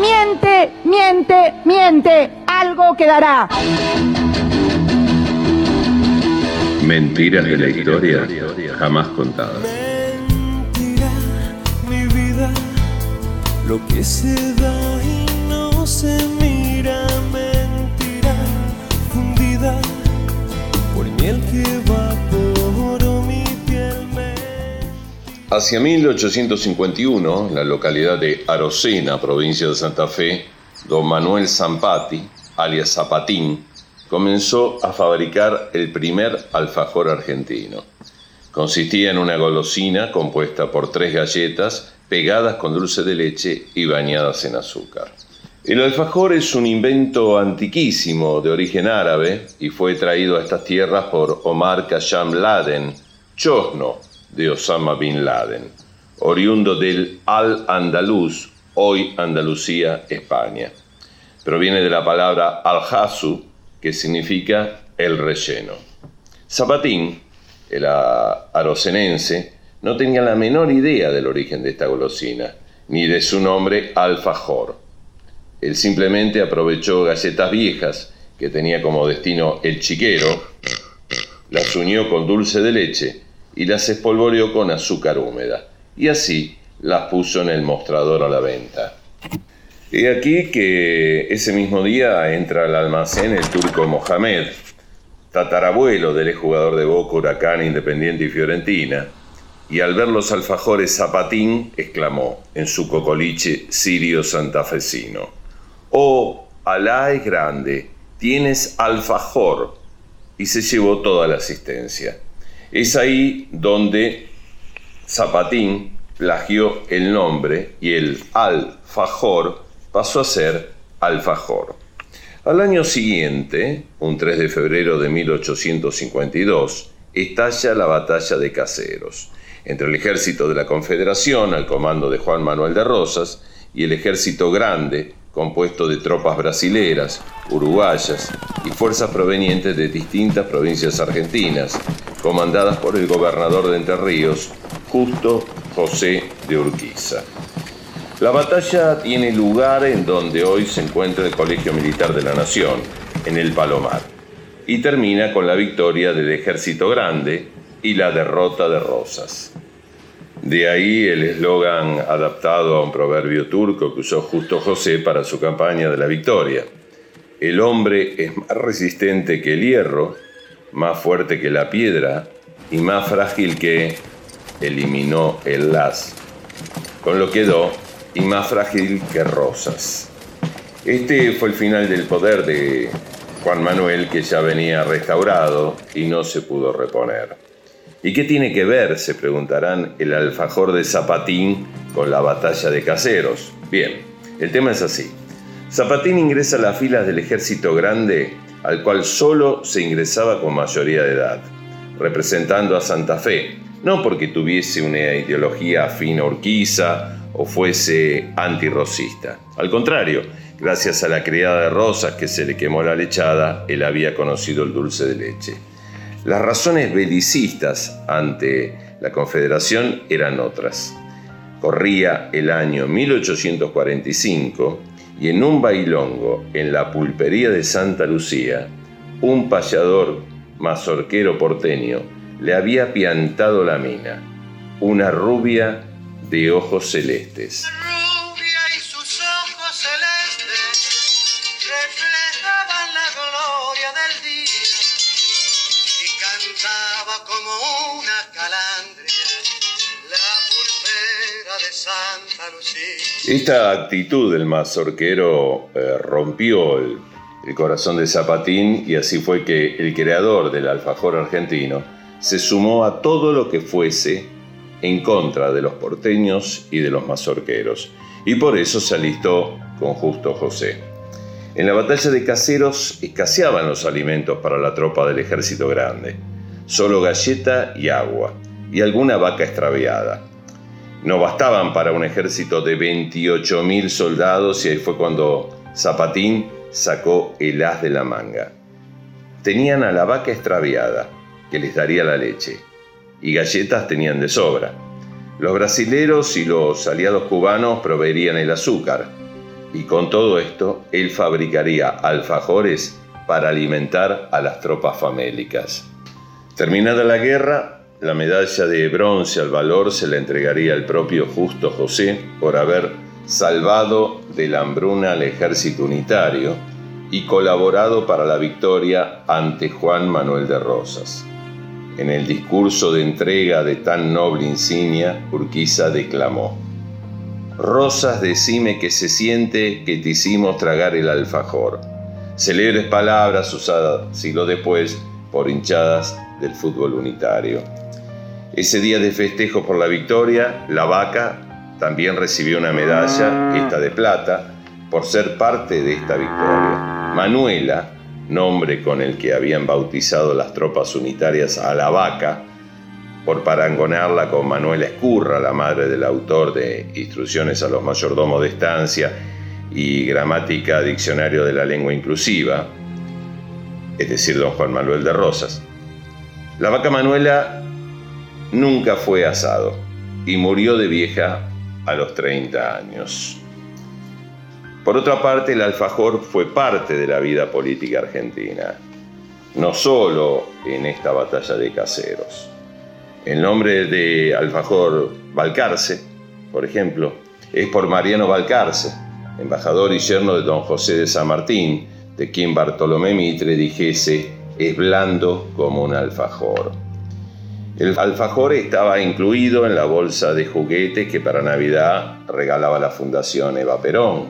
Miente, miente, miente. Algo quedará. Mentiras de la historia jamás contadas. Mentira, mi vida, lo que se da y no se mira. Mentira, fundida por miel que va Hacia 1851, la localidad de Arocena, provincia de Santa Fe, don Manuel Zampati, alias Zapatín, comenzó a fabricar el primer alfajor argentino. Consistía en una golosina compuesta por tres galletas pegadas con dulce de leche y bañadas en azúcar. El alfajor es un invento antiquísimo de origen árabe y fue traído a estas tierras por Omar Khayyam Laden, chosno de Osama Bin Laden, oriundo del Al-Andalus, hoy Andalucía, España. Proviene de la palabra al-hasu, que significa el relleno. Zapatín, el arocenense, no tenía la menor idea del origen de esta golosina, ni de su nombre alfajor. Él simplemente aprovechó galletas viejas que tenía como destino el chiquero, las unió con dulce de leche y las espolvoreó con azúcar húmeda, y así las puso en el mostrador a la venta. Y aquí que ese mismo día entra al almacén el turco Mohamed, tatarabuelo del jugador de Boca, Huracán, Independiente y Fiorentina, y al ver los alfajores Zapatín, exclamó en su cocoliche sirio santafesino, Oh, Alá es grande, tienes alfajor, y se llevó toda la asistencia. Es ahí donde Zapatín plagió el nombre y el alfajor pasó a ser alfajor. Al año siguiente, un 3 de febrero de 1852, estalla la batalla de Caseros, entre el ejército de la Confederación, al comando de Juan Manuel de Rosas, y el ejército grande, compuesto de tropas brasileras, uruguayas y fuerzas provenientes de distintas provincias argentinas, comandadas por el gobernador de Entre Ríos, Justo José de Urquiza. La batalla tiene lugar en donde hoy se encuentra el Colegio Militar de la Nación, en el Palomar, y termina con la victoria del Ejército Grande y la derrota de Rosas. De ahí el eslogan adaptado a un proverbio turco que usó Justo José para su campaña de la victoria. El hombre es más resistente que el hierro, más fuerte que la piedra y más frágil que eliminó el las. Con lo quedó y más frágil que rosas. Este fue el final del poder de Juan Manuel que ya venía restaurado y no se pudo reponer. ¿Y qué tiene que ver, se preguntarán, el alfajor de Zapatín con la batalla de Caseros? Bien, el tema es así. Zapatín ingresa a las filas del ejército grande al cual solo se ingresaba con mayoría de edad, representando a Santa Fe, no porque tuviese una ideología afín a Urquiza o fuese antirrocista. Al contrario, gracias a la criada de rosas que se le quemó la lechada, él había conocido el dulce de leche. Las razones belicistas ante la Confederación eran otras. Corría el año 1845 y en un bailongo en la pulpería de Santa Lucía, un payador mazorquero porteño le había piantado la mina, una rubia de ojos celestes. Cantaba como una calandria. Esta actitud del mazorquero eh, rompió el, el corazón de Zapatín y así fue que el creador del alfajor argentino se sumó a todo lo que fuese en contra de los porteños y de los mazorqueros, y por eso se alistó con Justo José. En la batalla de Caseros escaseaban los alimentos para la tropa del ejército grande, solo galleta y agua, y alguna vaca extraviada. No bastaban para un ejército de 28.000 soldados y ahí fue cuando Zapatín sacó el as de la manga. Tenían a la vaca extraviada, que les daría la leche, y galletas tenían de sobra. Los brasileros y los aliados cubanos proveerían el azúcar, y con todo esto él fabricaría alfajores para alimentar a las tropas famélicas. Terminada la guerra, la medalla de bronce al valor se la entregaría al propio Justo José por haber salvado de la hambruna al ejército unitario y colaborado para la victoria ante Juan Manuel de Rosas. En el discurso de entrega de tan noble insignia, Urquiza declamó, Rosas, decime que se siente que te hicimos tragar el alfajor. Célebres palabras usadas siglo después por hinchadas del fútbol unitario. Ese día de festejo por la victoria, la vaca también recibió una medalla, esta de plata, por ser parte de esta victoria. Manuela, nombre con el que habían bautizado las tropas unitarias a la vaca, por parangonarla con Manuela Escurra, la madre del autor de Instrucciones a los mayordomos de estancia y Gramática Diccionario de la Lengua Inclusiva, es decir, don Juan Manuel de Rosas. La vaca Manuela nunca fue asado y murió de vieja a los 30 años. Por otra parte, el alfajor fue parte de la vida política argentina, no solo en esta batalla de caseros. El nombre de alfajor Balcarce, por ejemplo, es por Mariano Balcarce, embajador y yerno de don José de San Martín, de quien Bartolomé Mitre dijese es blando como un alfajor. El alfajor estaba incluido en la bolsa de juguetes que para Navidad regalaba la Fundación Eva Perón.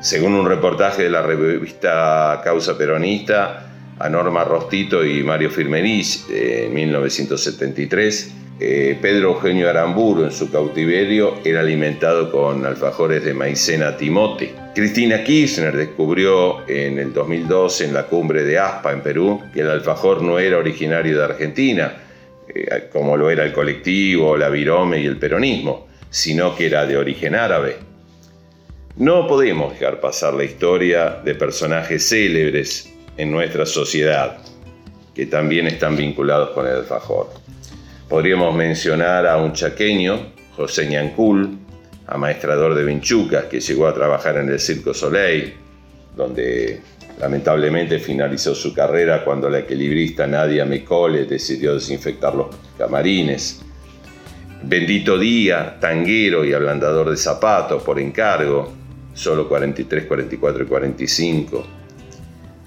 Según un reportaje de la revista Causa Peronista, a Norma Rostito y Mario Firmenich en 1973, eh, Pedro Eugenio Aramburu en su cautiverio era alimentado con alfajores de maicena timote. Cristina Kirchner descubrió en el 2012 en la cumbre de Aspa en Perú que el alfajor no era originario de Argentina, eh, como lo era el colectivo, la virome y el peronismo, sino que era de origen árabe. No podemos dejar pasar la historia de personajes célebres en nuestra sociedad que también están vinculados con el alfajor. Podríamos mencionar a un chaqueño, José Ñancul, amaestrador de vinchucas, que llegó a trabajar en el Circo Soleil, donde lamentablemente finalizó su carrera cuando la equilibrista Nadia Mecole decidió desinfectar los camarines. Bendito Día, tanguero y ablandador de zapatos por encargo, solo 43, 44 y 45.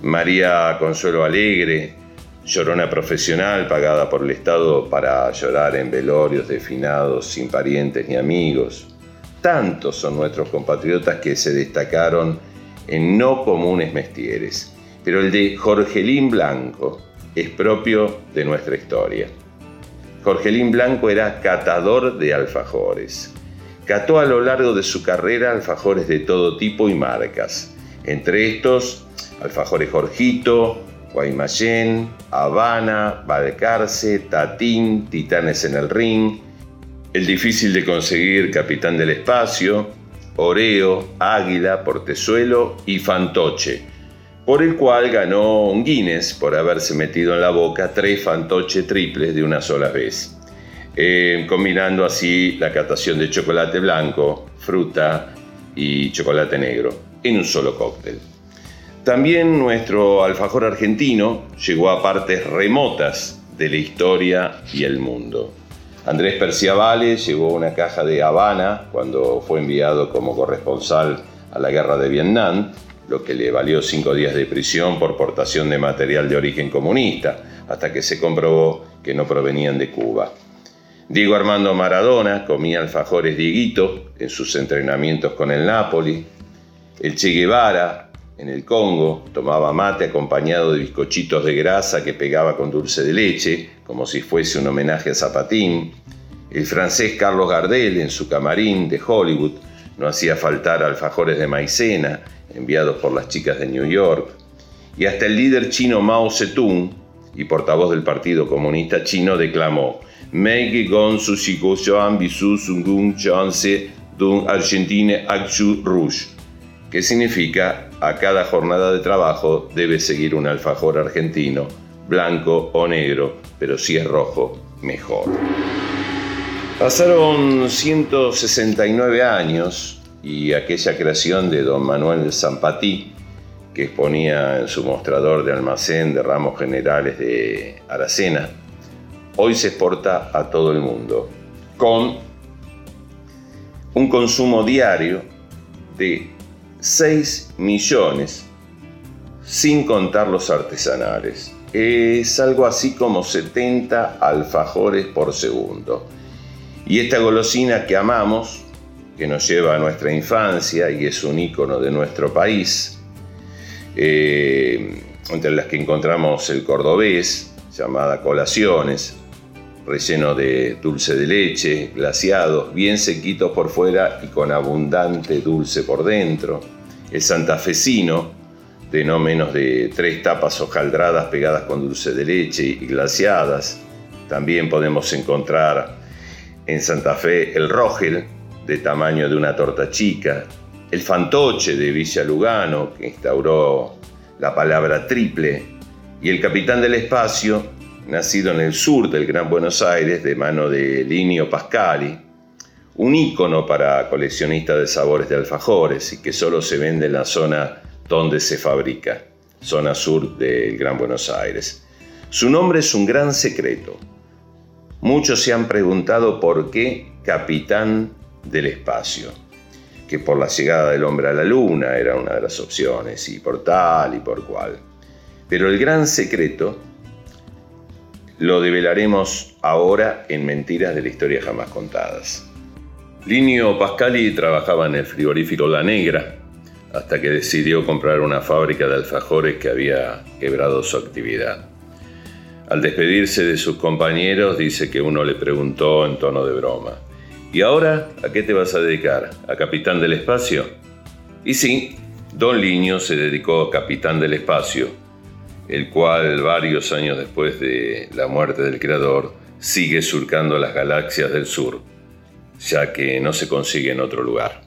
María Consuelo Alegre, llorona profesional pagada por el Estado para llorar en velorios de finados sin parientes ni amigos. Tantos son nuestros compatriotas que se destacaron en no comunes mestieres, pero el de Jorgelín Blanco es propio de nuestra historia. Jorgelín Blanco era catador de alfajores. Cató a lo largo de su carrera alfajores de todo tipo y marcas, entre estos alfajores Jorgito, Guaymallén, Habana, Balcarce, Tatín, Titanes en el Ring, el difícil de conseguir Capitán del Espacio, Oreo, Águila, Portezuelo y Fantoche, por el cual ganó un Guinness por haberse metido en la boca tres fantoche triples de una sola vez. Eh, combinando así la catación de chocolate blanco, fruta y chocolate negro en un solo cóctel. También nuestro alfajor argentino llegó a partes remotas de la historia y el mundo. Andrés Perciavale llevó una caja de Habana cuando fue enviado como corresponsal a la guerra de Vietnam, lo que le valió cinco días de prisión por portación de material de origen comunista, hasta que se comprobó que no provenían de Cuba. Diego Armando Maradona comía alfajores Dieguito en sus entrenamientos con el Napoli. El Che Guevara, en el Congo, tomaba mate acompañado de bizcochitos de grasa que pegaba con dulce de leche, como si fuese un homenaje a Zapatín. El francés Carlos Gardel, en su camarín de Hollywood, no hacía faltar alfajores de maicena enviados por las chicas de New York. Y hasta el líder chino Mao Zedong y portavoz del Partido Comunista Chino declamó Meike gon su bisu sungun chance dun Argentine Achu Rouge, que significa a cada jornada de trabajo debe seguir un alfajor argentino, blanco o negro, pero si es rojo, mejor. Pasaron 169 años y aquella creación de don Manuel Zampatí, que exponía en su mostrador de almacén de ramos generales de Aracena, hoy se exporta a todo el mundo, con un consumo diario de 6 millones, sin contar los artesanales. Es algo así como 70 alfajores por segundo. Y esta golosina que amamos, que nos lleva a nuestra infancia y es un ícono de nuestro país, eh, entre las que encontramos el cordobés, llamada colaciones, relleno de dulce de leche, glaciados, bien sequitos por fuera y con abundante dulce por dentro, el santafesino, de no menos de tres tapas hojaldradas pegadas con dulce de leche y glaciadas. También podemos encontrar en Santa Fe el Rogel, de tamaño de una torta chica, el fantoche de Villa Lugano, que instauró la palabra triple, y el capitán del espacio, nacido en el sur del Gran Buenos Aires de mano de Linio Pascali, un ícono para coleccionistas de sabores de alfajores y que solo se vende en la zona donde se fabrica, zona sur del Gran Buenos Aires. Su nombre es un gran secreto, Muchos se han preguntado por qué capitán del espacio, que por la llegada del hombre a la luna era una de las opciones, y por tal y por cual. Pero el gran secreto lo develaremos ahora en Mentiras de la Historia Jamás Contadas. Linio Pascali trabajaba en el frigorífico La Negra hasta que decidió comprar una fábrica de alfajores que había quebrado su actividad. Al despedirse de sus compañeros dice que uno le preguntó en tono de broma, ¿y ahora a qué te vas a dedicar? ¿A capitán del espacio? Y sí, Don Liño se dedicó a capitán del espacio, el cual varios años después de la muerte del creador sigue surcando las galaxias del sur, ya que no se consigue en otro lugar.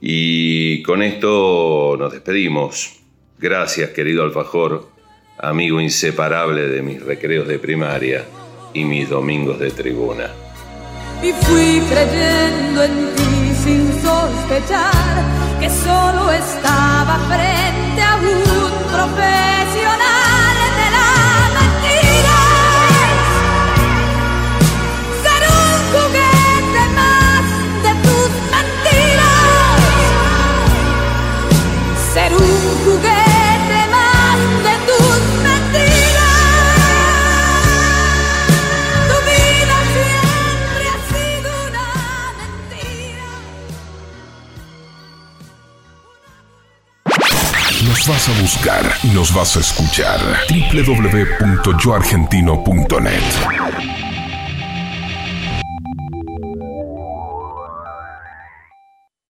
Y con esto nos despedimos. Gracias, querido alfajor, amigo inseparable de mis recreos de primaria y mis domingos de tribuna. Y fui creyendo en ti sin sospechar que solo estaba frente a un profesional vas a buscar y nos vas a escuchar. www.yoargentino.net